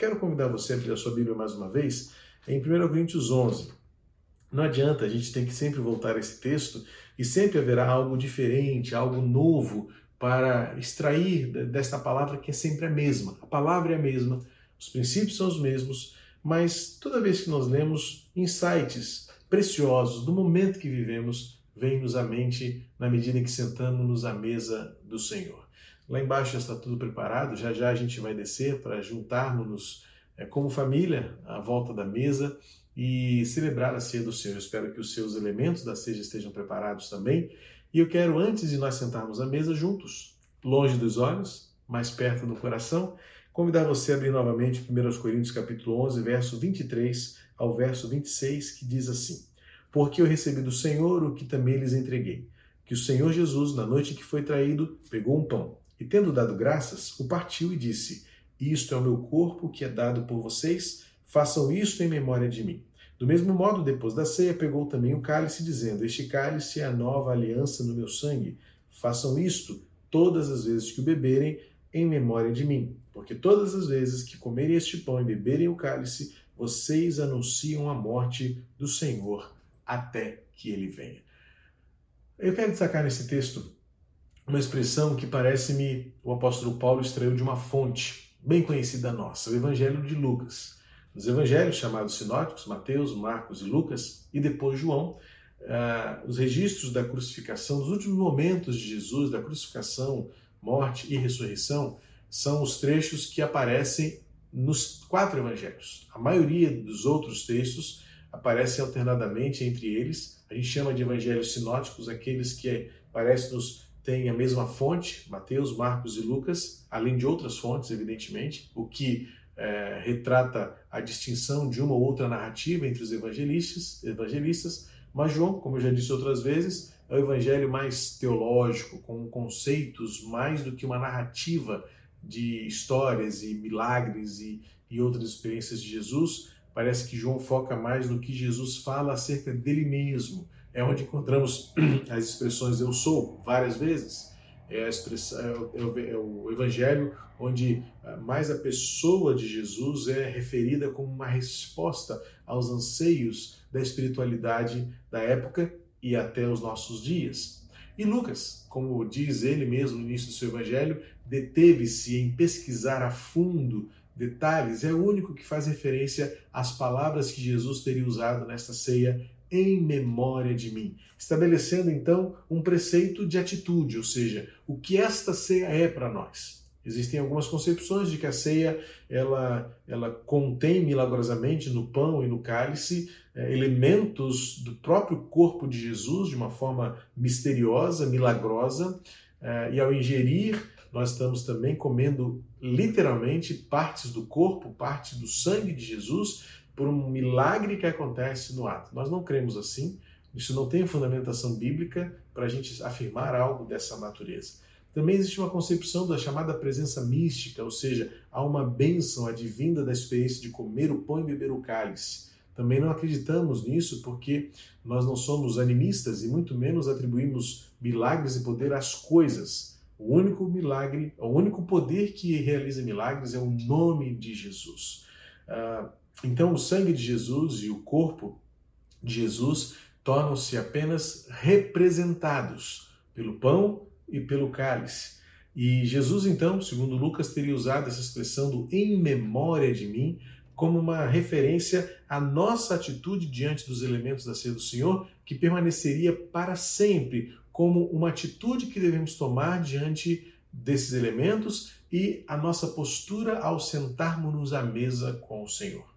Quero convidar você a abrir a sua Bíblia mais uma vez em 1 Coríntios 11. Não adianta, a gente tem que sempre voltar a esse texto e sempre haverá algo diferente, algo novo para extrair desta palavra que é sempre a mesma. A palavra é a mesma, os princípios são os mesmos, mas toda vez que nós lemos insights preciosos do momento que vivemos, vem-nos à mente na medida em que sentamos-nos à mesa do Senhor. Lá embaixo já está tudo preparado, já já a gente vai descer para juntarmos-nos é, como família à volta da mesa e celebrar a ceia do Senhor. Eu espero que os seus elementos da ceia estejam preparados também. E eu quero, antes de nós sentarmos à mesa juntos, longe dos olhos, mais perto do coração, convidar você a abrir novamente 1 Coríntios capítulo 11, verso 23 ao verso 26, que diz assim: Porque eu recebi do Senhor o que também lhes entreguei, que o Senhor Jesus, na noite que foi traído, pegou um pão e, tendo dado graças, o partiu e disse: Isto é o meu corpo que é dado por vocês, façam isto em memória de mim. Do mesmo modo, depois da ceia, pegou também o cálice, dizendo: Este cálice é a nova aliança no meu sangue. Façam isto todas as vezes que o beberem, em memória de mim. Porque todas as vezes que comerem este pão e beberem o cálice, vocês anunciam a morte do Senhor até que ele venha. Eu quero destacar nesse texto uma expressão que parece-me o apóstolo Paulo extraiu de uma fonte bem conhecida nossa, o Evangelho de Lucas. Nos evangelhos chamados sinóticos, Mateus, Marcos e Lucas, e depois João, uh, os registros da crucificação, dos últimos momentos de Jesus, da crucificação, morte e ressurreição, são os trechos que aparecem nos quatro evangelhos. A maioria dos outros textos aparecem alternadamente entre eles. A gente chama de evangelhos sinóticos aqueles que parece-nos têm a mesma fonte, Mateus, Marcos e Lucas, além de outras fontes, evidentemente, o que é, retrata a distinção de uma ou outra narrativa entre os evangelistas, evangelistas, mas João, como eu já disse outras vezes, é o evangelho mais teológico, com conceitos mais do que uma narrativa de histórias e milagres e, e outras experiências de Jesus. Parece que João foca mais no que Jesus fala acerca dele mesmo. É onde encontramos as expressões eu sou várias vezes é, é, o, é o evangelho onde ah, mais a pessoa de Jesus é referida como uma resposta aos anseios da espiritualidade da época e até os nossos dias. E Lucas, como diz ele mesmo no início do seu evangelho, deteve-se em pesquisar a fundo detalhes, é o único que faz referência às palavras que Jesus teria usado nesta ceia em memória de mim, estabelecendo então um preceito de atitude, ou seja, o que esta ceia é para nós. Existem algumas concepções de que a ceia ela, ela contém milagrosamente no pão e no cálice é, elementos do próprio corpo de Jesus de uma forma misteriosa, milagrosa, é, e ao ingerir nós estamos também comendo literalmente partes do corpo, partes do sangue de Jesus, por um milagre que acontece no ato. Nós não cremos assim, isso não tem fundamentação bíblica para a gente afirmar algo dessa natureza. Também existe uma concepção da chamada presença mística, ou seja, há uma bênção advinda da experiência de comer o pão e beber o cálice. Também não acreditamos nisso porque nós não somos animistas e muito menos atribuímos milagres e poder às coisas. O único milagre, o único poder que realiza milagres é o nome de Jesus. Uh, então, o sangue de Jesus e o corpo de Jesus tornam-se apenas representados pelo pão e pelo cálice. E Jesus, então, segundo Lucas, teria usado essa expressão do em memória de mim como uma referência à nossa atitude diante dos elementos da ceia do Senhor, que permaneceria para sempre como uma atitude que devemos tomar diante desses elementos e a nossa postura ao sentarmos-nos à mesa com o Senhor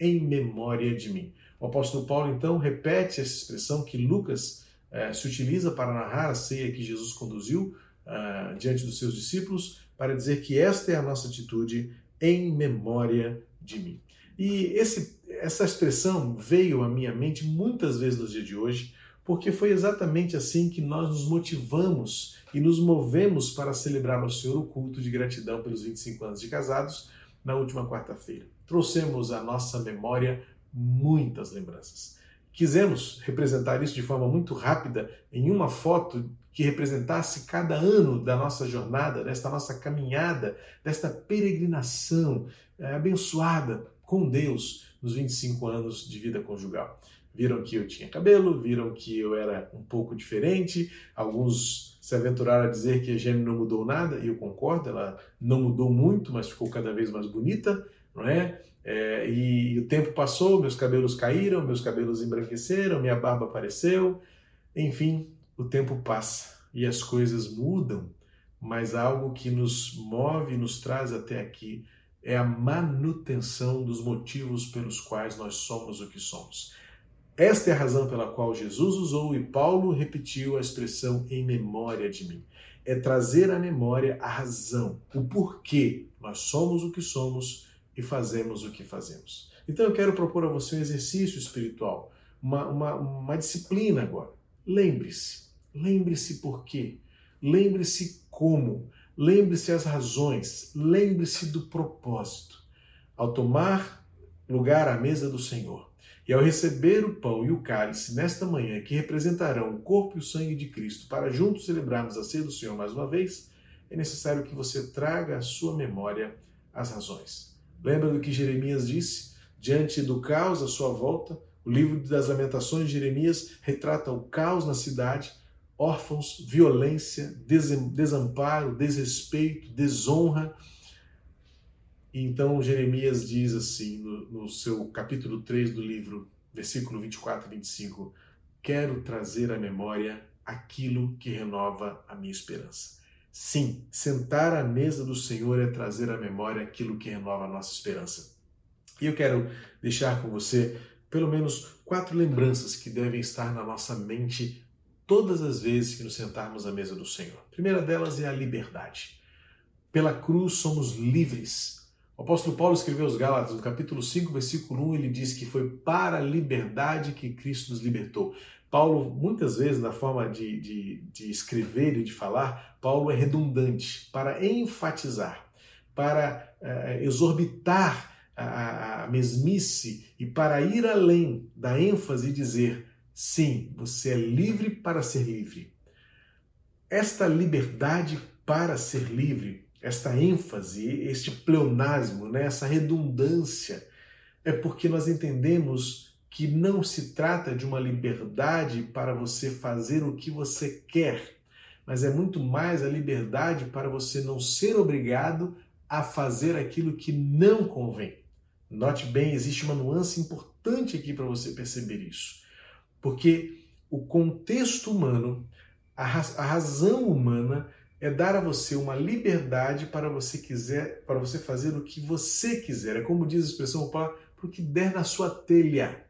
em memória de mim. O apóstolo Paulo, então, repete essa expressão que Lucas eh, se utiliza para narrar a ceia que Jesus conduziu uh, diante dos seus discípulos, para dizer que esta é a nossa atitude em memória de mim. E esse, essa expressão veio à minha mente muitas vezes no dia de hoje, porque foi exatamente assim que nós nos motivamos e nos movemos para celebrar ao Senhor o culto de gratidão pelos 25 anos de casados na última quarta-feira trouxemos à nossa memória muitas lembranças. quisemos representar isso de forma muito rápida em uma foto que representasse cada ano da nossa jornada, desta nossa caminhada, desta peregrinação é, abençoada com Deus nos 25 anos de vida conjugal. Viram que eu tinha cabelo, viram que eu era um pouco diferente. Alguns se aventuraram a dizer que a Gêmea não mudou nada, e eu concordo, ela não mudou muito, mas ficou cada vez mais bonita, não é? é e, e o tempo passou, meus cabelos caíram, meus cabelos embranqueceram, minha barba apareceu. Enfim, o tempo passa e as coisas mudam, mas algo que nos move nos traz até aqui é a manutenção dos motivos pelos quais nós somos o que somos. Esta é a razão pela qual Jesus usou e Paulo repetiu a expressão em memória de mim. É trazer à memória a razão, o porquê nós somos o que somos e fazemos o que fazemos. Então eu quero propor a você um exercício espiritual, uma, uma, uma disciplina agora. Lembre-se, lembre-se por quê, lembre-se como, lembre-se as razões, lembre-se do propósito. Ao tomar lugar à mesa do Senhor, e ao receber o pão e o cálice nesta manhã, que representarão o corpo e o sangue de Cristo, para juntos celebrarmos a ceia do Senhor mais uma vez, é necessário que você traga à sua memória as razões. Lembra do que Jeremias disse? Diante do caos à sua volta, o livro das Lamentações de Jeremias retrata o caos na cidade, órfãos, violência, desamparo, desrespeito, desonra e então Jeremias diz assim, no, no, seu capítulo 3 do livro, versículo 24 e 25: Quero trazer à memória aquilo que renova a minha esperança. Sim, sentar à mesa do Senhor é trazer à memória aquilo que renova a nossa esperança. E eu quero deixar com você pelo menos quatro lembranças que devem estar na nossa mente todas as vezes que nos sentarmos à mesa do Senhor. A primeira delas é a liberdade. Pela cruz somos livres o apóstolo Paulo escreveu aos Gálatas, no capítulo 5, versículo 1, ele diz que foi para a liberdade que Cristo nos libertou. Paulo, muitas vezes, na forma de, de, de escrever e de falar, Paulo é redundante para enfatizar, para uh, exorbitar a, a mesmice e para ir além da ênfase e dizer: sim, você é livre para ser livre. Esta liberdade para ser livre esta ênfase, este pleonasmo, né, essa redundância, é porque nós entendemos que não se trata de uma liberdade para você fazer o que você quer, mas é muito mais a liberdade para você não ser obrigado a fazer aquilo que não convém. Note bem, existe uma nuance importante aqui para você perceber isso. Porque o contexto humano, a, razão humana, é dar a você uma liberdade para você quiser, para você fazer o que você quiser. É como diz a expressão para o que der na sua telha.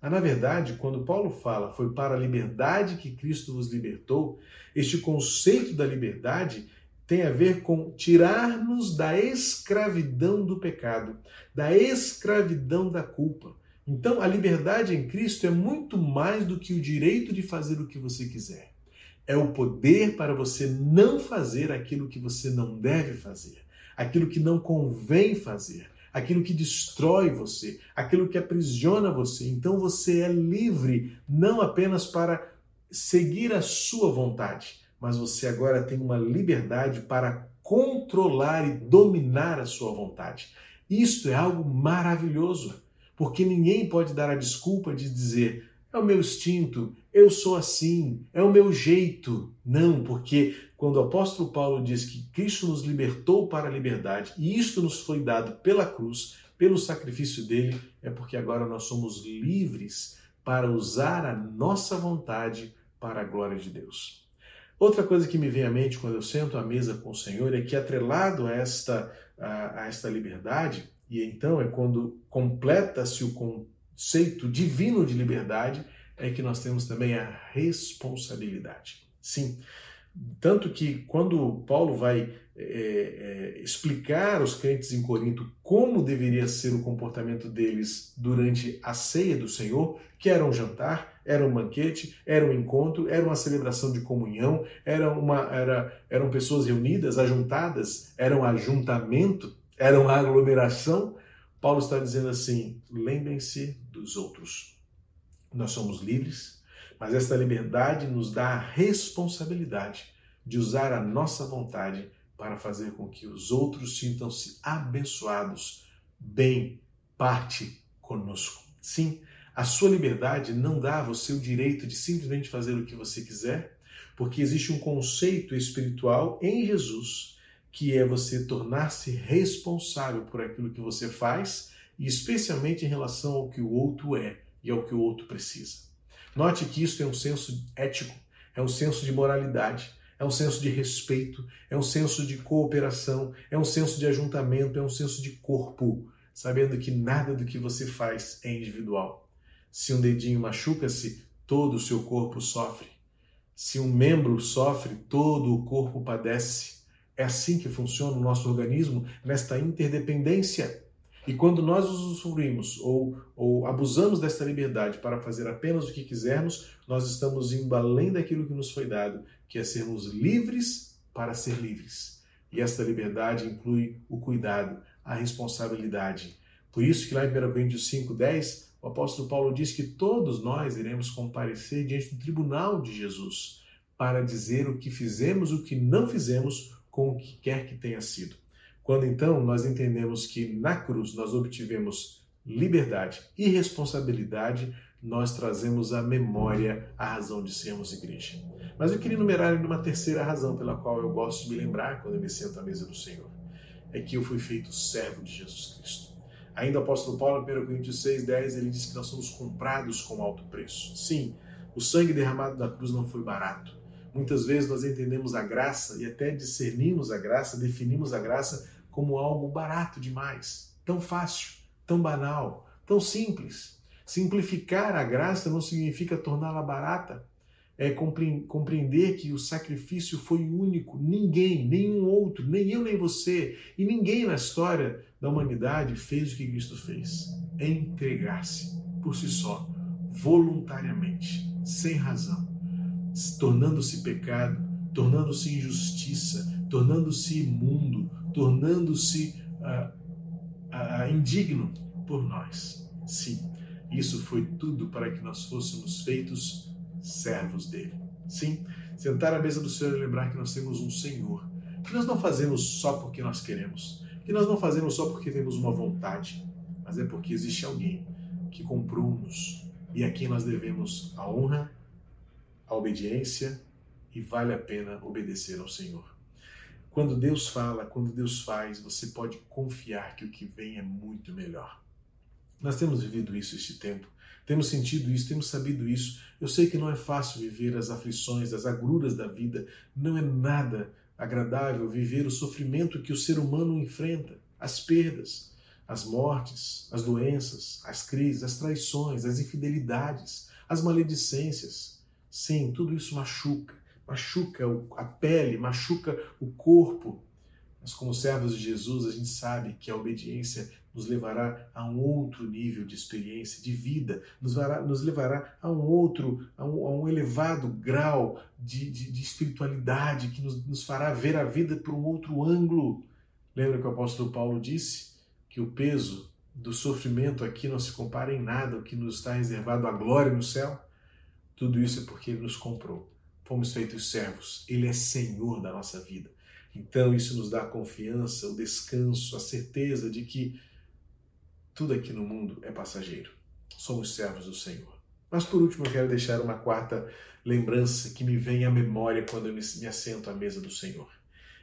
Mas, na verdade, quando Paulo fala foi para a liberdade que Cristo vos libertou, este conceito da liberdade tem a ver com tirar-nos da escravidão do pecado, da escravidão da culpa. Então, a liberdade em Cristo é muito mais do que o direito de fazer o que você quiser é o poder para você não fazer aquilo que você não deve fazer, aquilo que não convém fazer, aquilo que destrói você, aquilo que aprisiona você. Então você é livre não apenas para seguir a sua vontade, mas você agora tem uma liberdade para controlar e dominar a sua vontade. Isto é algo maravilhoso, porque ninguém pode dar a desculpa de dizer é o meu instinto, eu sou assim, é o meu jeito. Não, porque quando o apóstolo Paulo diz que Cristo nos libertou para a liberdade e isto nos foi dado pela cruz, pelo sacrifício dele, é porque agora nós somos livres para usar a nossa vontade para a glória de Deus. Outra coisa que me vem à mente quando eu sento à mesa com o Senhor é que, atrelado a esta, a, a esta liberdade, e então é quando completa-se o conceito divino de liberdade, é que nós temos também a responsabilidade. Sim, tanto que quando Paulo vai é, é, explicar aos crentes em Corinto como deveria ser o comportamento deles durante a ceia do Senhor, que era um jantar, era um banquete, era um encontro, era uma celebração de comunhão, era uma, era, eram pessoas reunidas, ajuntadas, era um ajuntamento, era uma aglomeração. Paulo está dizendo assim: lembrem-se dos outros Nós somos livres, mas esta liberdade nos dá a responsabilidade de usar a nossa vontade para fazer com que os outros sintam-se abençoados, bem, parte conosco. Sim, a sua liberdade não dá a você o direito de simplesmente fazer o que você quiser, porque existe um conceito espiritual em Jesus que é você tornar-se responsável por aquilo que você faz e especialmente em relação ao que o outro é e ao que o outro precisa. Note que isso é um senso ético, é um senso de moralidade, é um senso de respeito, é um senso de cooperação, é um senso de ajuntamento, é um senso de corpo, sabendo que nada do que você faz é individual. Se um dedinho machuca-se, todo o seu corpo sofre. Se um membro sofre, todo o corpo padece. É assim que funciona o nosso organismo, nesta interdependência. E quando nós usufruímos ou, ou abusamos desta liberdade para fazer apenas o que quisermos, nós estamos indo além daquilo que nos foi dado, que é sermos livres para ser livres. E esta liberdade inclui o cuidado, a responsabilidade. Por isso que lá em 1 Coríntios 5,10, o apóstolo Paulo diz que todos nós iremos comparecer diante do tribunal de Jesus para dizer o que fizemos, o que não fizemos com o que quer que tenha sido. Quando então nós entendemos que na cruz nós obtivemos liberdade e responsabilidade, nós trazemos à memória a razão de sermos igreja. Mas eu queria enumerar ainda uma terceira razão pela qual eu gosto de me lembrar quando eu me sento à mesa do Senhor. É que eu fui feito servo de Jesus Cristo. Ainda o apóstolo Paulo, em 1 Coríntios 6, 10, ele diz que nós somos comprados com alto preço. Sim, o sangue derramado da cruz não foi barato. Muitas vezes nós entendemos a graça e até discernimos a graça, definimos a graça como algo barato demais, tão fácil, tão banal, tão simples. Simplificar a graça não significa torná-la barata. É compreender que o sacrifício foi único. Ninguém, nenhum outro, nem eu nem você, e ninguém na história da humanidade fez o que Cristo fez: entregar-se por si só, voluntariamente, sem razão, tornando-se pecado, tornando-se injustiça, tornando-se imundo, tornando-se uh, uh, indigno por nós. Sim, isso foi tudo para que nós fôssemos feitos servos dele. Sim, sentar à mesa do Senhor e lembrar que nós temos um Senhor, que nós não fazemos só porque nós queremos, que nós não fazemos só porque temos uma vontade, mas é porque existe alguém que comprou-nos e a quem nós devemos a honra, a obediência e vale a pena obedecer ao Senhor. Quando Deus fala, quando Deus faz, você pode confiar que o que vem é muito melhor. Nós temos vivido isso este tempo, temos sentido isso, temos sabido isso. Eu sei que não é fácil viver as aflições, as agruras da vida, não é nada agradável viver o sofrimento que o ser humano enfrenta, as perdas, as mortes, as doenças, as crises, as traições, as infidelidades, as maledicências. Sim, tudo isso machuca machuca a pele, machuca o corpo. Mas como servos de Jesus, a gente sabe que a obediência nos levará a um outro nível de experiência, de vida, nos, levará, nos levará a um outro, a um, a um elevado grau de, de, de espiritualidade que nos, nos fará ver a vida por um outro ângulo. Lembra que o apóstolo Paulo disse que o peso do sofrimento aqui não se compara em nada ao que nos está reservado a glória no céu? Tudo isso é porque ele nos comprou fomos feitos servos, Ele é Senhor da nossa vida. Então isso nos dá a confiança, o descanso, a certeza de que tudo aqui no mundo é passageiro. Somos servos do Senhor. Mas por último, eu quero deixar uma quarta lembrança que me vem à memória quando eu me assento à mesa do Senhor.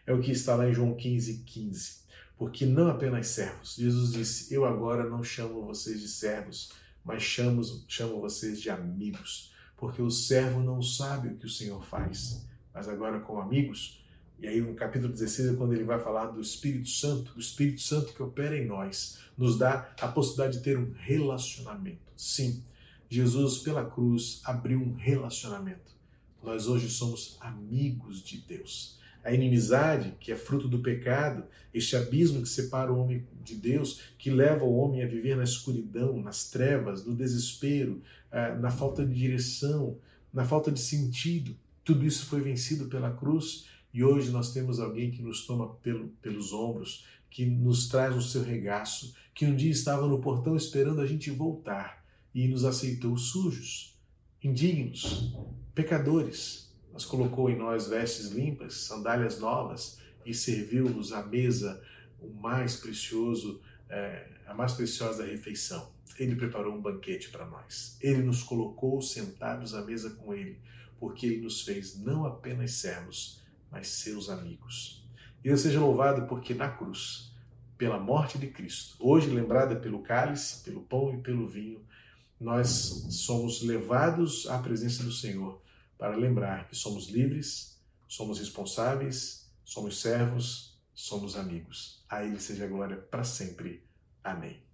É o que está lá em João 15, 15. Porque não apenas servos. Jesus disse: Eu agora não chamo vocês de servos, mas chamo, chamo vocês de amigos porque o servo não sabe o que o Senhor faz. Mas agora, com amigos, e aí no capítulo 16 é quando ele vai falar do Espírito Santo, o Espírito Santo que opera em nós, nos dá a possibilidade de ter um relacionamento. Sim, Jesus, pela cruz, abriu um relacionamento. Nós hoje somos amigos de Deus. A inimizade, que é fruto do pecado, este abismo que separa o homem de Deus, que leva o homem a viver na escuridão, nas trevas, no desespero, eh, na falta de direção, na falta de sentido. Tudo isso foi vencido pela cruz e hoje nós temos alguém que nos toma pelo, pelos ombros, que nos traz o seu regaço, que um dia estava no portão esperando a gente voltar e nos aceitou sujos, indignos, pecadores. Mas colocou em nós vestes limpas, sandálias novas e serviu-nos à mesa o mais precioso, é, a mais preciosa refeição. Ele preparou um banquete para nós. Ele nos colocou sentados à mesa com ele, porque ele nos fez não apenas servos, mas seus amigos. E Deus seja louvado porque na cruz, pela morte de Cristo, hoje lembrada pelo cálice, pelo pão e pelo vinho, nós somos levados à presença do Senhor para lembrar que somos livres, somos responsáveis, somos servos, somos amigos. A Ele seja a glória para sempre. Amém.